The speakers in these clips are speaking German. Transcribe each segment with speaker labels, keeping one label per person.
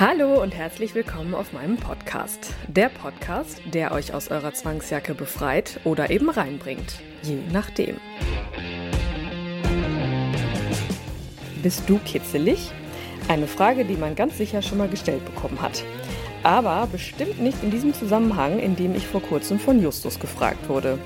Speaker 1: Hallo und herzlich willkommen auf meinem Podcast. Der Podcast, der euch aus eurer Zwangsjacke befreit oder eben reinbringt. Je nachdem. Bist du kitzelig? Eine Frage, die man ganz sicher schon mal gestellt bekommen hat. Aber bestimmt nicht in diesem Zusammenhang, in dem ich vor kurzem von Justus gefragt wurde.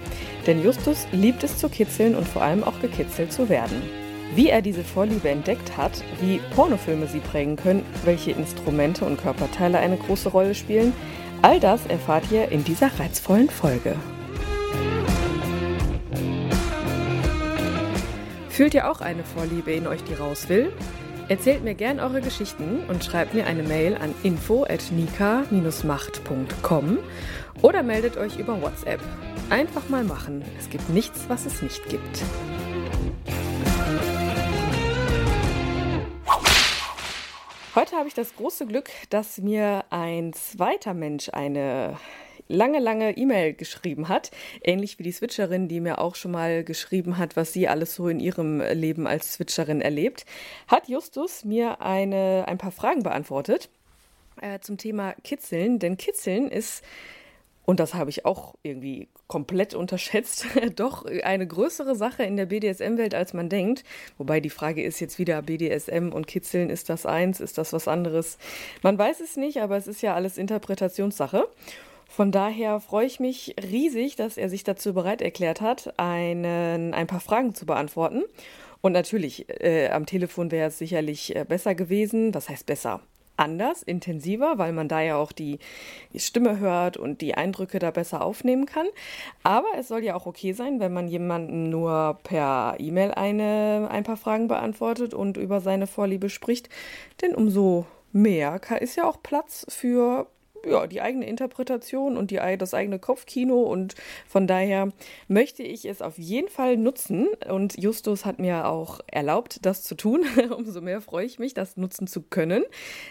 Speaker 1: Denn Justus liebt es zu kitzeln und vor allem auch gekitzelt zu werden. Wie er diese Vorliebe entdeckt hat, wie Pornofilme sie prägen können, welche Instrumente und Körperteile eine große Rolle spielen, all das erfahrt ihr in dieser reizvollen Folge. Fühlt ihr auch eine Vorliebe in euch, die raus will? Erzählt mir gern eure Geschichten und schreibt mir eine Mail an info@nika-macht.com oder meldet euch über WhatsApp. Einfach mal machen. Es gibt nichts, was es nicht gibt. Heute habe ich das große Glück, dass mir ein zweiter Mensch eine lange, lange E-Mail geschrieben hat. Ähnlich wie die Switcherin, die mir auch schon mal geschrieben hat, was sie alles so in ihrem Leben als Switcherin erlebt, hat Justus mir eine, ein paar Fragen beantwortet äh, zum Thema Kitzeln. Denn Kitzeln ist und das habe ich auch irgendwie komplett unterschätzt, doch eine größere Sache in der BDSM-Welt, als man denkt. Wobei die Frage ist jetzt wieder BDSM und Kitzeln, ist das eins, ist das was anderes? Man weiß es nicht, aber es ist ja alles Interpretationssache. Von daher freue ich mich riesig, dass er sich dazu bereit erklärt hat, einen, ein paar Fragen zu beantworten. Und natürlich, äh, am Telefon wäre es sicherlich äh, besser gewesen. Was heißt besser? Anders, intensiver, weil man da ja auch die, Stimme hört und die Eindrücke da besser aufnehmen kann. Aber es soll ja auch okay sein, wenn man jemanden nur per E-Mail eine, ein paar Fragen beantwortet und über seine Vorliebe spricht. Denn umso mehr ist ja auch Platz für ja, die eigene Interpretation und die, das eigene Kopfkino und von daher möchte ich es auf jeden Fall nutzen und Justus hat mir auch erlaubt, das zu tun. Umso mehr freue ich mich, das nutzen zu können,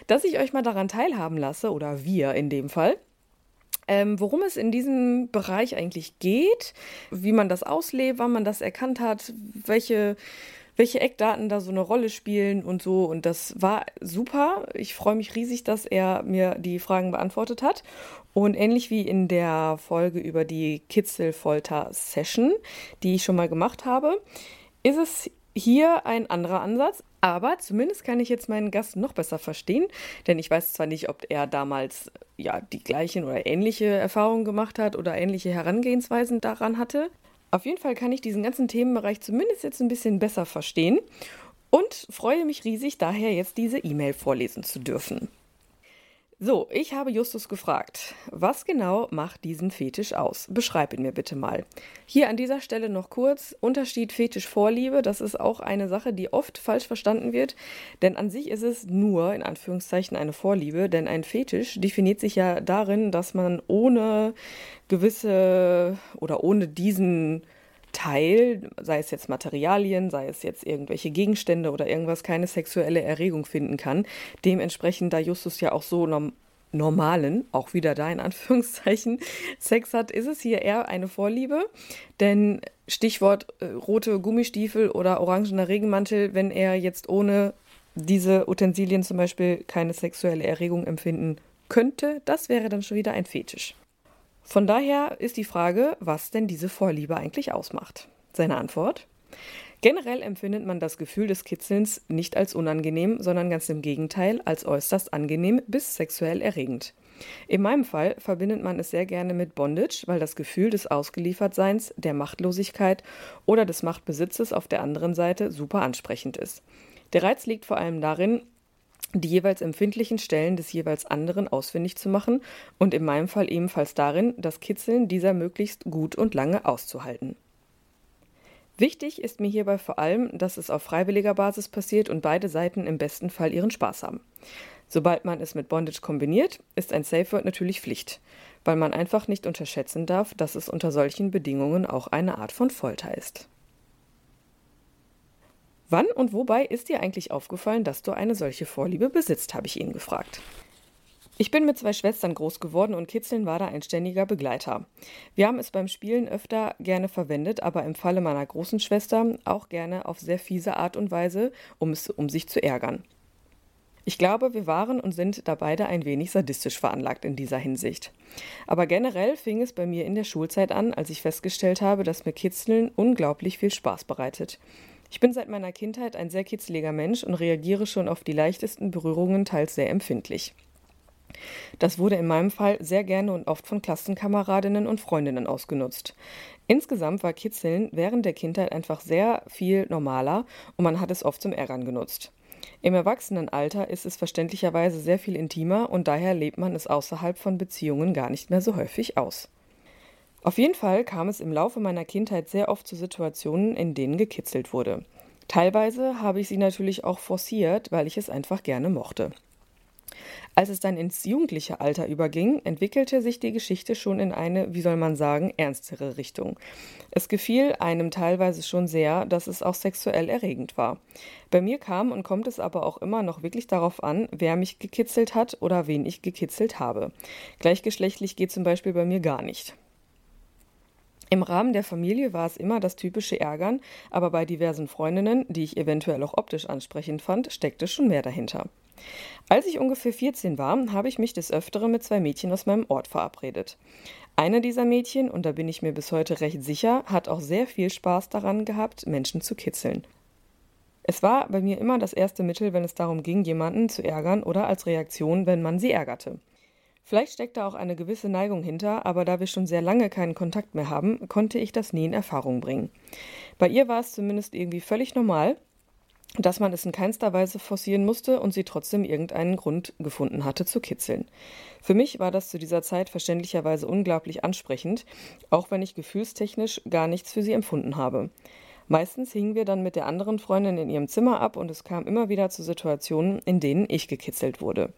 Speaker 1: dass ich euch mal daran teilhaben lasse oder wir in dem Fall. Ähm, worum es in diesem Bereich eigentlich geht, wie man das auslebt, wann man das erkannt hat, welche welche Eckdaten da so eine Rolle spielen und so. Und das war super. Ich freue mich riesig, dass er mir die Fragen beantwortet hat. Und ähnlich wie in der Folge über die Kitzelfolter-Session, die ich schon mal gemacht habe, ist es hier ein anderer Ansatz. Aber zumindest kann ich jetzt meinen Gast noch besser verstehen, denn ich weiß zwar nicht, ob er damals ja die gleichen oder ähnliche Erfahrungen gemacht hat oder ähnliche Herangehensweisen daran hatte. Auf jeden Fall kann ich diesen ganzen Themenbereich zumindest jetzt ein bisschen besser verstehen und freue mich riesig, daher jetzt diese E-Mail vorlesen zu dürfen. So, ich habe Justus gefragt, was genau macht diesen Fetisch aus? Beschreib ihn mir bitte mal. Hier an dieser Stelle noch kurz Unterschied Fetisch-Vorliebe. Das ist auch eine Sache, die oft falsch verstanden wird, denn an sich ist es nur in Anführungszeichen eine Vorliebe, denn ein Fetisch definiert sich ja darin, dass man ohne gewisse oder ohne diesen Teil, sei es jetzt Materialien, sei es jetzt irgendwelche Gegenstände oder irgendwas, keine sexuelle Erregung finden kann. Dementsprechend, da Justus ja auch so norm normalen, auch wieder da in Anführungszeichen, Sex hat, ist es hier eher eine Vorliebe. Denn Stichwort äh, rote Gummistiefel oder orangener Regenmantel, wenn er jetzt ohne diese Utensilien zum Beispiel keine sexuelle Erregung empfinden könnte, das wäre dann schon wieder ein Fetisch. Von daher ist die Frage, was denn diese Vorliebe eigentlich ausmacht. Seine Antwort? Generell empfindet man das Gefühl des Kitzelns nicht als unangenehm, sondern ganz im Gegenteil als äußerst angenehm bis sexuell erregend. In meinem Fall verbindet man es sehr gerne mit Bondage, weil das Gefühl des Ausgeliefertseins, der Machtlosigkeit oder des Machtbesitzes auf der anderen Seite super ansprechend ist. Der Reiz liegt vor allem darin, die jeweils empfindlichen Stellen des jeweils anderen ausfindig zu machen und in meinem Fall ebenfalls darin, das Kitzeln dieser möglichst gut und lange auszuhalten. Wichtig ist mir hierbei vor allem, dass es auf freiwilliger Basis passiert und beide Seiten im besten Fall ihren Spaß haben. Sobald man es mit Bondage kombiniert, ist ein Safe Word natürlich Pflicht, weil man einfach nicht unterschätzen darf, dass es unter solchen Bedingungen auch eine Art von Folter ist. Wann und wobei ist dir eigentlich aufgefallen, dass du eine solche Vorliebe besitzt, habe ich ihn gefragt. Ich bin mit zwei Schwestern groß geworden und Kitzeln war da ein ständiger Begleiter. Wir haben es beim Spielen öfter gerne verwendet, aber im Falle meiner großen Schwester auch gerne auf sehr fiese Art und Weise, um es um sich zu ärgern. Ich glaube, wir waren und sind da beide ein wenig sadistisch veranlagt in dieser Hinsicht. Aber generell fing es bei mir in der Schulzeit an, als ich festgestellt habe, dass mir Kitzeln unglaublich viel Spaß bereitet. Ich bin seit meiner Kindheit ein sehr kitzliger Mensch und reagiere schon auf die leichtesten Berührungen teils sehr empfindlich. Das wurde in meinem Fall sehr gerne und oft von Klassenkameradinnen und Freundinnen ausgenutzt. Insgesamt war Kitzeln während der Kindheit einfach sehr viel normaler und man hat es oft zum Ärgern genutzt. Im Erwachsenenalter ist es verständlicherweise sehr viel intimer und daher lebt man es außerhalb von Beziehungen gar nicht mehr so häufig aus. Auf jeden Fall kam es im Laufe meiner Kindheit sehr oft zu Situationen, in denen gekitzelt wurde. Teilweise habe ich sie natürlich auch forciert, weil ich es einfach gerne mochte. Als es dann ins jugendliche Alter überging, entwickelte sich die Geschichte schon in eine, wie soll man sagen, ernstere Richtung. Es gefiel einem teilweise schon sehr, dass es auch sexuell erregend war. Bei mir kam und kommt es aber auch immer noch wirklich darauf an, wer mich gekitzelt hat oder wen ich gekitzelt habe. Gleichgeschlechtlich geht zum Beispiel bei mir gar nicht. Im Rahmen der Familie war es immer das typische Ärgern, aber bei diversen Freundinnen, die ich eventuell auch optisch ansprechend fand, steckte schon mehr dahinter. Als ich ungefähr 14 war, habe ich mich des Öfteren mit zwei Mädchen aus meinem Ort verabredet. Eine dieser Mädchen, und da bin ich mir bis heute recht sicher, hat auch sehr viel Spaß daran gehabt, Menschen zu kitzeln. Es war bei mir immer das erste Mittel, wenn es darum ging, jemanden zu ärgern oder als Reaktion, wenn man sie ärgerte. Vielleicht steckte auch eine gewisse Neigung hinter, aber da wir schon sehr lange keinen Kontakt mehr haben, konnte ich das nie in Erfahrung bringen. Bei ihr war es zumindest irgendwie völlig normal, dass man es in keinster Weise forcieren musste und sie trotzdem irgendeinen Grund gefunden hatte zu kitzeln. Für mich war das zu dieser Zeit verständlicherweise unglaublich ansprechend, auch wenn ich gefühlstechnisch gar nichts für sie empfunden habe. Meistens hingen wir dann mit der anderen Freundin in ihrem Zimmer ab und es kam immer wieder zu Situationen, in denen ich gekitzelt wurde.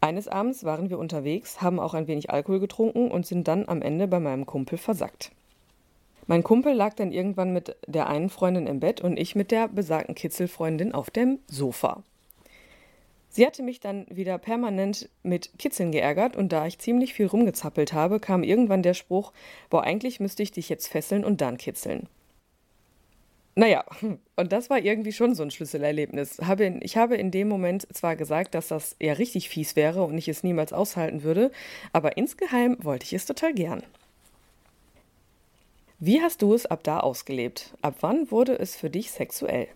Speaker 1: Eines Abends waren wir unterwegs, haben auch ein wenig Alkohol getrunken und sind dann am Ende bei meinem Kumpel versackt. Mein Kumpel lag dann irgendwann mit der einen Freundin im Bett und ich mit der besagten Kitzelfreundin auf dem Sofa. Sie hatte mich dann wieder permanent mit Kitzeln geärgert und da ich ziemlich viel rumgezappelt habe, kam irgendwann der Spruch, boah, eigentlich müsste ich dich jetzt fesseln und dann kitzeln. Naja, und das war irgendwie schon so ein Schlüsselerlebnis. Ich habe in dem Moment zwar gesagt, dass das eher richtig fies wäre und ich es niemals aushalten würde, aber insgeheim wollte ich es total gern. Wie hast du es ab da ausgelebt? Ab wann wurde es für dich sexuell?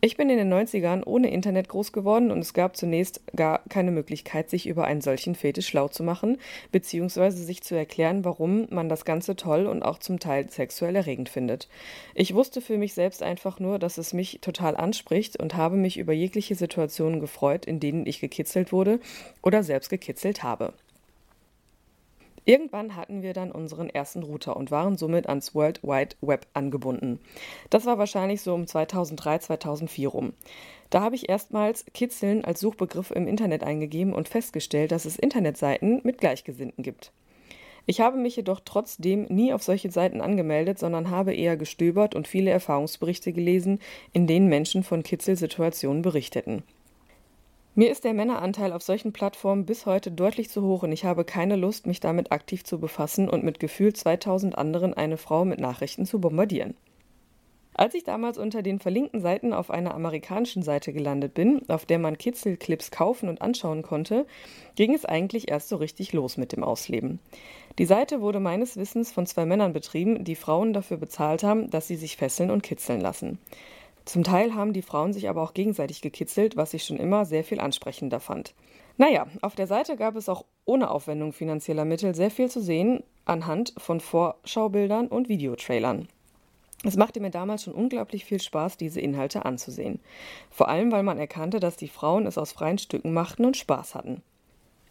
Speaker 1: Ich bin in den 90ern ohne Internet groß geworden und es gab zunächst gar keine Möglichkeit, sich über einen solchen Fetisch schlau zu machen, beziehungsweise sich zu erklären, warum man das Ganze toll und auch zum Teil sexuell erregend findet. Ich wusste für mich selbst einfach nur, dass es mich total anspricht und habe mich über jegliche Situationen gefreut, in denen ich gekitzelt wurde oder selbst gekitzelt habe. Irgendwann hatten wir dann unseren ersten Router und waren somit ans World Wide Web angebunden. Das war wahrscheinlich so um 2003, 2004 rum. Da habe ich erstmals Kitzeln als Suchbegriff im Internet eingegeben und festgestellt, dass es Internetseiten mit Gleichgesinnten gibt. Ich habe mich jedoch trotzdem nie auf solche Seiten angemeldet, sondern habe eher gestöbert und viele Erfahrungsberichte gelesen, in denen Menschen von Kitzelsituationen berichteten. Mir ist der Männeranteil auf solchen Plattformen bis heute deutlich zu hoch und ich habe keine Lust, mich damit aktiv zu befassen und mit gefühlt 2000 anderen eine Frau mit Nachrichten zu bombardieren. Als ich damals unter den verlinkten Seiten auf einer amerikanischen Seite gelandet bin, auf der man Kitzelclips kaufen und anschauen konnte, ging es eigentlich erst so richtig los mit dem Ausleben. Die Seite wurde meines Wissens von zwei Männern betrieben, die Frauen dafür bezahlt haben, dass sie sich fesseln und kitzeln lassen. Zum Teil haben die Frauen sich aber auch gegenseitig gekitzelt, was ich schon immer sehr viel ansprechender fand. Naja, auf der Seite gab es auch ohne Aufwendung finanzieller Mittel sehr viel zu sehen anhand von Vorschaubildern und Videotrailern. Es machte mir damals schon unglaublich viel Spaß, diese Inhalte anzusehen. Vor allem, weil man erkannte, dass die Frauen es aus freien Stücken machten und Spaß hatten.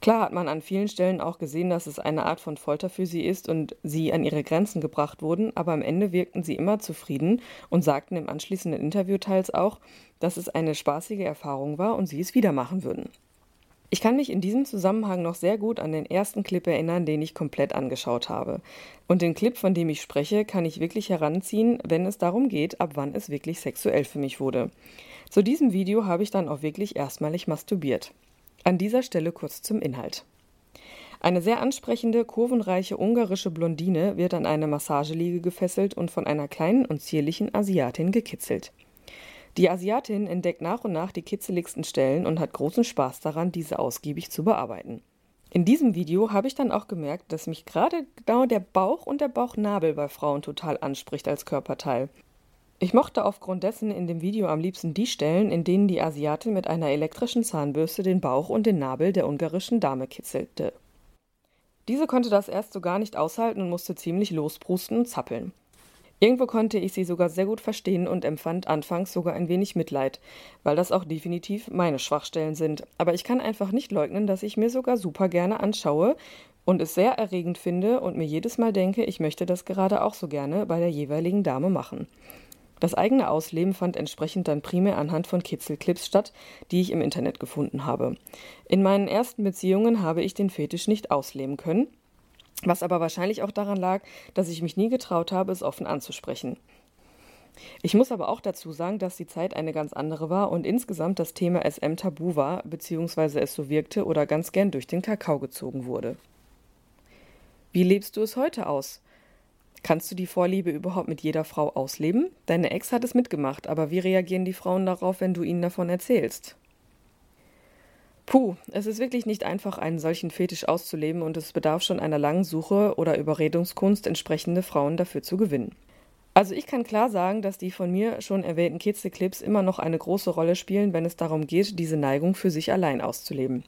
Speaker 1: Klar hat man an vielen Stellen auch gesehen, dass es eine Art von Folter für sie ist und sie an ihre Grenzen gebracht wurden, aber am Ende wirkten sie immer zufrieden und sagten im anschließenden Interview teils auch, dass es eine spaßige Erfahrung war und sie es wieder machen würden. Ich kann mich in diesem Zusammenhang noch sehr gut an den ersten Clip erinnern, den ich komplett angeschaut habe. Und den Clip, von dem ich spreche, kann ich wirklich heranziehen, wenn es darum geht, ab wann es wirklich sexuell für mich wurde. Zu diesem Video habe ich dann auch wirklich erstmalig masturbiert. An dieser Stelle kurz zum Inhalt. Eine sehr ansprechende, kurvenreiche ungarische Blondine wird an eine Massageliege gefesselt und von einer kleinen und zierlichen Asiatin gekitzelt. Die Asiatin entdeckt nach und nach die kitzeligsten Stellen und hat großen Spaß daran, diese ausgiebig zu bearbeiten. In diesem Video habe ich dann auch gemerkt, dass mich gerade genau der Bauch und der Bauchnabel bei Frauen total anspricht als Körperteil. Ich mochte aufgrund dessen in dem Video am liebsten die Stellen, in denen die Asiatin mit einer elektrischen Zahnbürste den Bauch und den Nabel der ungarischen Dame kitzelte. Diese konnte das erst so gar nicht aushalten und musste ziemlich losbrusten und zappeln. Irgendwo konnte ich sie sogar sehr gut verstehen und empfand anfangs sogar ein wenig Mitleid, weil das auch definitiv meine Schwachstellen sind. Aber ich kann einfach nicht leugnen, dass ich mir sogar super gerne anschaue und es sehr erregend finde und mir jedes Mal denke, ich möchte das gerade auch so gerne bei der jeweiligen Dame machen. Das eigene Ausleben fand entsprechend dann primär anhand von Kitzelclips statt, die ich im Internet gefunden habe. In meinen ersten Beziehungen habe ich den Fetisch nicht ausleben können, was aber wahrscheinlich auch daran lag, dass ich mich nie getraut habe, es offen anzusprechen. Ich muss aber auch dazu sagen, dass die Zeit eine ganz andere war und insgesamt das Thema SM tabu war, beziehungsweise es so wirkte oder ganz gern durch den Kakao gezogen wurde. Wie lebst du es heute aus? Kannst du die Vorliebe überhaupt mit jeder Frau ausleben? Deine Ex hat es mitgemacht, aber wie reagieren die Frauen darauf, wenn du ihnen davon erzählst? Puh, es ist wirklich nicht einfach, einen solchen Fetisch auszuleben und es bedarf schon einer langen Suche oder Überredungskunst, entsprechende Frauen dafür zu gewinnen. Also ich kann klar sagen, dass die von mir schon erwähnten Kitzelclips immer noch eine große Rolle spielen, wenn es darum geht, diese Neigung für sich allein auszuleben.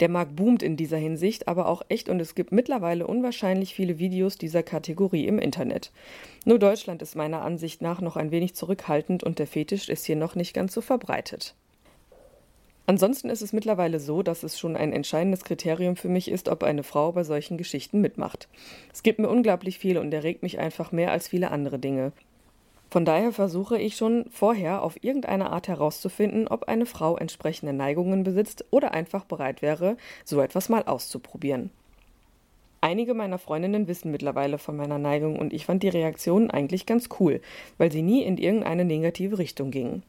Speaker 1: Der Markt boomt in dieser Hinsicht, aber auch echt und es gibt mittlerweile unwahrscheinlich viele Videos dieser Kategorie im Internet. Nur Deutschland ist meiner Ansicht nach noch ein wenig zurückhaltend und der Fetisch ist hier noch nicht ganz so verbreitet. Ansonsten ist es mittlerweile so, dass es schon ein entscheidendes Kriterium für mich ist, ob eine Frau bei solchen Geschichten mitmacht. Es gibt mir unglaublich viel und erregt mich einfach mehr als viele andere Dinge. Von daher versuche ich schon vorher auf irgendeine Art herauszufinden, ob eine Frau entsprechende Neigungen besitzt oder einfach bereit wäre, so etwas mal auszuprobieren. Einige meiner Freundinnen wissen mittlerweile von meiner Neigung und ich fand die Reaktionen eigentlich ganz cool, weil sie nie in irgendeine negative Richtung gingen.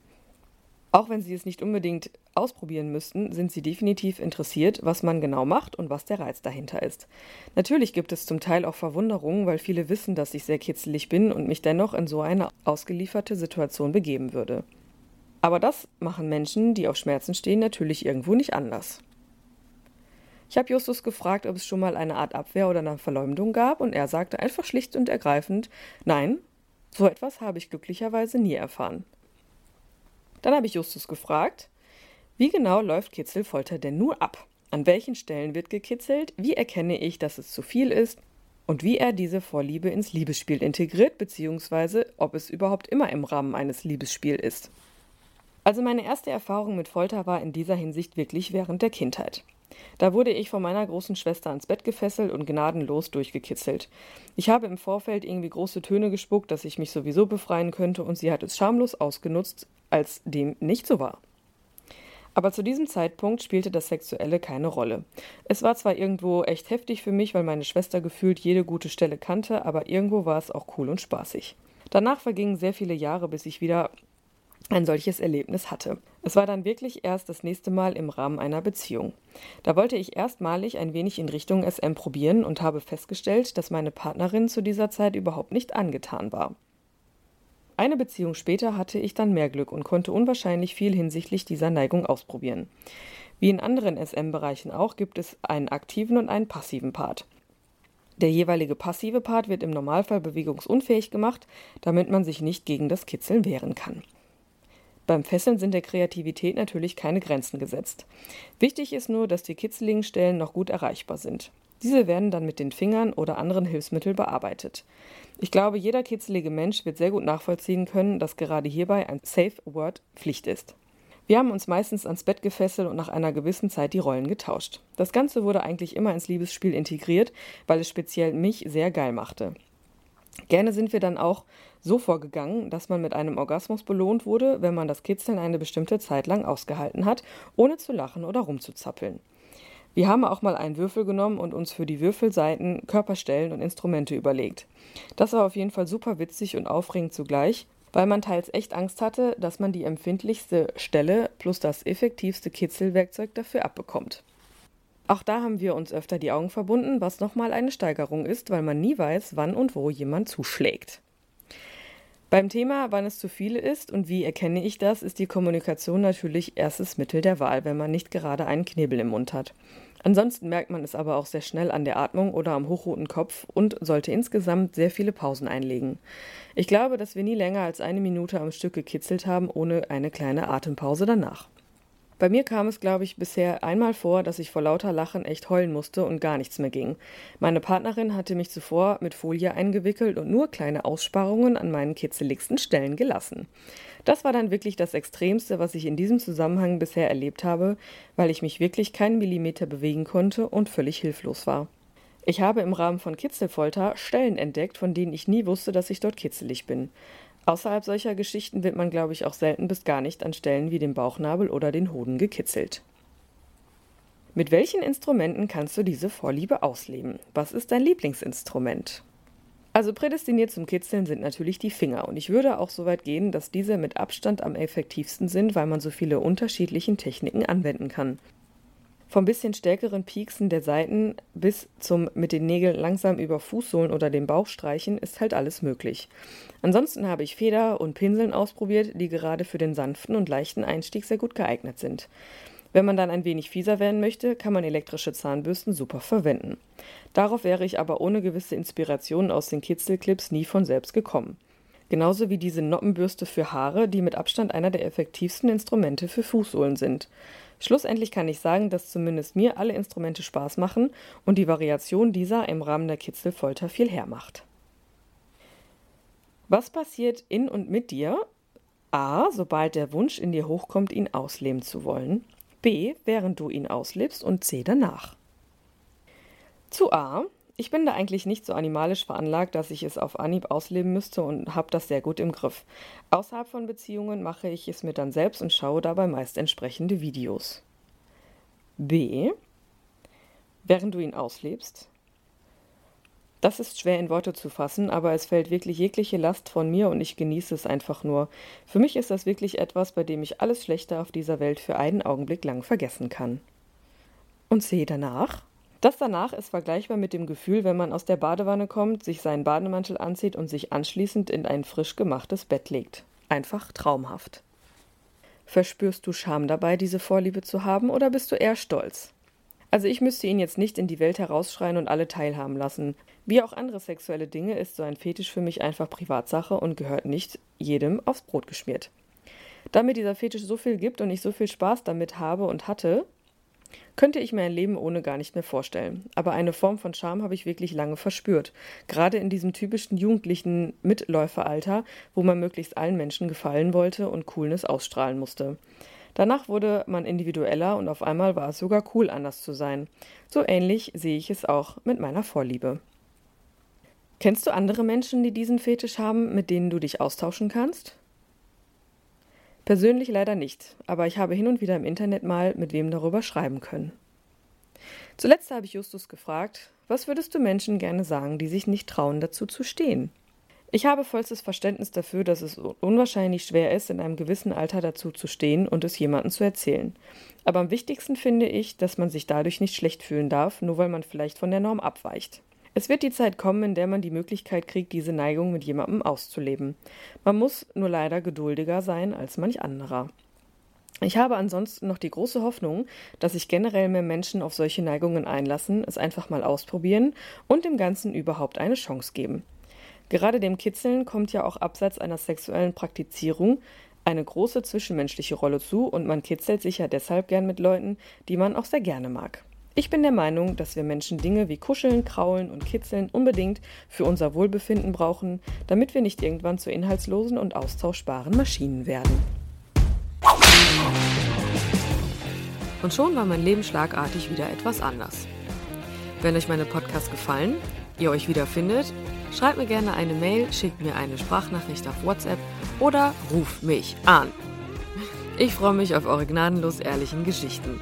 Speaker 1: Auch wenn Sie es nicht unbedingt ausprobieren müssten, sind Sie definitiv interessiert, was man genau macht und was der Reiz dahinter ist. Natürlich gibt es zum Teil auch Verwunderungen, weil viele wissen, dass ich sehr kitzelig bin und mich dennoch in so eine ausgelieferte Situation begeben würde. Aber das machen Menschen, die auf Schmerzen stehen, natürlich irgendwo nicht anders. Ich habe Justus gefragt, ob es schon mal eine Art Abwehr oder eine Verleumdung gab, und er sagte einfach schlicht und ergreifend Nein, so etwas habe ich glücklicherweise nie erfahren. Dann habe ich Justus gefragt, wie genau läuft Kitzelfolter denn nur ab? An welchen Stellen wird gekitzelt? Wie erkenne ich, dass es zu viel ist? Und wie er diese Vorliebe ins Liebesspiel integriert, beziehungsweise ob es überhaupt immer im Rahmen eines Liebesspiels ist. Also meine erste Erfahrung mit Folter war in dieser Hinsicht wirklich während der Kindheit. Da wurde ich von meiner großen Schwester ans Bett gefesselt und gnadenlos durchgekitzelt. Ich habe im Vorfeld irgendwie große Töne gespuckt, dass ich mich sowieso befreien könnte, und sie hat es schamlos ausgenutzt, als dem nicht so war. Aber zu diesem Zeitpunkt spielte das Sexuelle keine Rolle. Es war zwar irgendwo echt heftig für mich, weil meine Schwester gefühlt jede gute Stelle kannte, aber irgendwo war es auch cool und spaßig. Danach vergingen sehr viele Jahre, bis ich wieder ein solches Erlebnis hatte. Es war dann wirklich erst das nächste Mal im Rahmen einer Beziehung. Da wollte ich erstmalig ein wenig in Richtung SM probieren und habe festgestellt, dass meine Partnerin zu dieser Zeit überhaupt nicht angetan war. Eine Beziehung später hatte ich dann mehr Glück und konnte unwahrscheinlich viel hinsichtlich dieser Neigung ausprobieren. Wie in anderen SM-Bereichen auch gibt es einen aktiven und einen passiven Part. Der jeweilige passive Part wird im Normalfall bewegungsunfähig gemacht, damit man sich nicht gegen das Kitzeln wehren kann. Beim Fesseln sind der Kreativität natürlich keine Grenzen gesetzt. Wichtig ist nur, dass die kitzeligen Stellen noch gut erreichbar sind. Diese werden dann mit den Fingern oder anderen Hilfsmitteln bearbeitet. Ich glaube, jeder kitzelige Mensch wird sehr gut nachvollziehen können, dass gerade hierbei ein Safe Word Pflicht ist. Wir haben uns meistens ans Bett gefesselt und nach einer gewissen Zeit die Rollen getauscht. Das Ganze wurde eigentlich immer ins Liebesspiel integriert, weil es speziell mich sehr geil machte. Gerne sind wir dann auch so vorgegangen, dass man mit einem Orgasmus belohnt wurde, wenn man das Kitzeln eine bestimmte Zeit lang ausgehalten hat, ohne zu lachen oder rumzuzappeln. Wir haben auch mal einen Würfel genommen und uns für die Würfelseiten Körperstellen und Instrumente überlegt. Das war auf jeden Fall super witzig und aufregend zugleich, weil man teils echt Angst hatte, dass man die empfindlichste Stelle plus das effektivste Kitzelwerkzeug dafür abbekommt. Auch da haben wir uns öfter die Augen verbunden, was nochmal eine Steigerung ist, weil man nie weiß, wann und wo jemand zuschlägt. Beim Thema, wann es zu viel ist und wie erkenne ich das, ist die Kommunikation natürlich erstes Mittel der Wahl, wenn man nicht gerade einen Knebel im Mund hat. Ansonsten merkt man es aber auch sehr schnell an der Atmung oder am hochroten Kopf und sollte insgesamt sehr viele Pausen einlegen. Ich glaube, dass wir nie länger als eine Minute am Stück gekitzelt haben, ohne eine kleine Atempause danach. Bei mir kam es, glaube ich, bisher einmal vor, dass ich vor lauter Lachen echt heulen musste und gar nichts mehr ging. Meine Partnerin hatte mich zuvor mit Folie eingewickelt und nur kleine Aussparungen an meinen kitzeligsten Stellen gelassen. Das war dann wirklich das Extremste, was ich in diesem Zusammenhang bisher erlebt habe, weil ich mich wirklich keinen Millimeter bewegen konnte und völlig hilflos war. Ich habe im Rahmen von Kitzelfolter Stellen entdeckt, von denen ich nie wusste, dass ich dort kitzelig bin. Außerhalb solcher Geschichten wird man, glaube ich, auch selten bis gar nicht an Stellen wie dem Bauchnabel oder den Hoden gekitzelt. Mit welchen Instrumenten kannst du diese Vorliebe ausleben? Was ist dein Lieblingsinstrument? Also prädestiniert zum Kitzeln sind natürlich die Finger und ich würde auch so weit gehen, dass diese mit Abstand am effektivsten sind, weil man so viele unterschiedlichen Techniken anwenden kann. Vom bisschen stärkeren Pieksen der Seiten bis zum mit den Nägeln langsam über Fußsohlen oder den Bauch streichen ist halt alles möglich. Ansonsten habe ich Feder und Pinseln ausprobiert, die gerade für den sanften und leichten Einstieg sehr gut geeignet sind. Wenn man dann ein wenig fieser werden möchte, kann man elektrische Zahnbürsten super verwenden. Darauf wäre ich aber ohne gewisse Inspiration aus den Kitzelclips nie von selbst gekommen. Genauso wie diese Noppenbürste für Haare, die mit Abstand einer der effektivsten Instrumente für Fußsohlen sind. Schlussendlich kann ich sagen, dass zumindest mir alle Instrumente Spaß machen und die Variation dieser im Rahmen der Kitzelfolter viel hermacht. Was passiert in und mit dir? A. Sobald der Wunsch in dir hochkommt, ihn ausleben zu wollen. B. Während du ihn auslebst und C. Danach. Zu A. Ich bin da eigentlich nicht so animalisch veranlagt, dass ich es auf Anhieb ausleben müsste und habe das sehr gut im Griff. Außerhalb von Beziehungen mache ich es mir dann selbst und schaue dabei meist entsprechende Videos. B. Während du ihn auslebst. Das ist schwer in Worte zu fassen, aber es fällt wirklich jegliche Last von mir und ich genieße es einfach nur. Für mich ist das wirklich etwas, bei dem ich alles Schlechte auf dieser Welt für einen Augenblick lang vergessen kann. Und sehe danach? Das danach ist vergleichbar mit dem Gefühl, wenn man aus der Badewanne kommt, sich seinen Bademantel anzieht und sich anschließend in ein frisch gemachtes Bett legt. Einfach traumhaft. Verspürst du Scham dabei, diese Vorliebe zu haben, oder bist du eher stolz? Also ich müsste ihn jetzt nicht in die Welt herausschreien und alle teilhaben lassen. Wie auch andere sexuelle Dinge ist so ein Fetisch für mich einfach Privatsache und gehört nicht jedem aufs Brot geschmiert. Da mir dieser Fetisch so viel gibt und ich so viel Spaß damit habe und hatte, könnte ich mir ein Leben ohne gar nicht mehr vorstellen. Aber eine Form von Charme habe ich wirklich lange verspürt. Gerade in diesem typischen jugendlichen Mitläuferalter, wo man möglichst allen Menschen gefallen wollte und Coolness ausstrahlen musste. Danach wurde man individueller und auf einmal war es sogar cool, anders zu sein. So ähnlich sehe ich es auch mit meiner Vorliebe. Kennst du andere Menschen, die diesen Fetisch haben, mit denen du dich austauschen kannst? Persönlich leider nicht, aber ich habe hin und wieder im Internet mal mit wem darüber schreiben können. Zuletzt habe ich Justus gefragt, was würdest du Menschen gerne sagen, die sich nicht trauen, dazu zu stehen? Ich habe vollstes Verständnis dafür, dass es unwahrscheinlich schwer ist, in einem gewissen Alter dazu zu stehen und es jemandem zu erzählen. Aber am wichtigsten finde ich, dass man sich dadurch nicht schlecht fühlen darf, nur weil man vielleicht von der Norm abweicht. Es wird die Zeit kommen, in der man die Möglichkeit kriegt, diese Neigung mit jemandem auszuleben. Man muss nur leider geduldiger sein als manch anderer. Ich habe ansonsten noch die große Hoffnung, dass sich generell mehr Menschen auf solche Neigungen einlassen, es einfach mal ausprobieren und dem Ganzen überhaupt eine Chance geben. Gerade dem Kitzeln kommt ja auch abseits einer sexuellen Praktizierung eine große zwischenmenschliche Rolle zu und man kitzelt sich ja deshalb gern mit Leuten, die man auch sehr gerne mag. Ich bin der Meinung, dass wir Menschen Dinge wie Kuscheln, Kraulen und Kitzeln unbedingt für unser Wohlbefinden brauchen, damit wir nicht irgendwann zu inhaltslosen und austauschbaren Maschinen werden. Und schon war mein Leben schlagartig wieder etwas anders. Wenn euch meine Podcasts gefallen, ihr euch wiederfindet, schreibt mir gerne eine Mail, schickt mir eine Sprachnachricht auf WhatsApp oder ruft mich an. Ich freue mich auf eure gnadenlos ehrlichen Geschichten.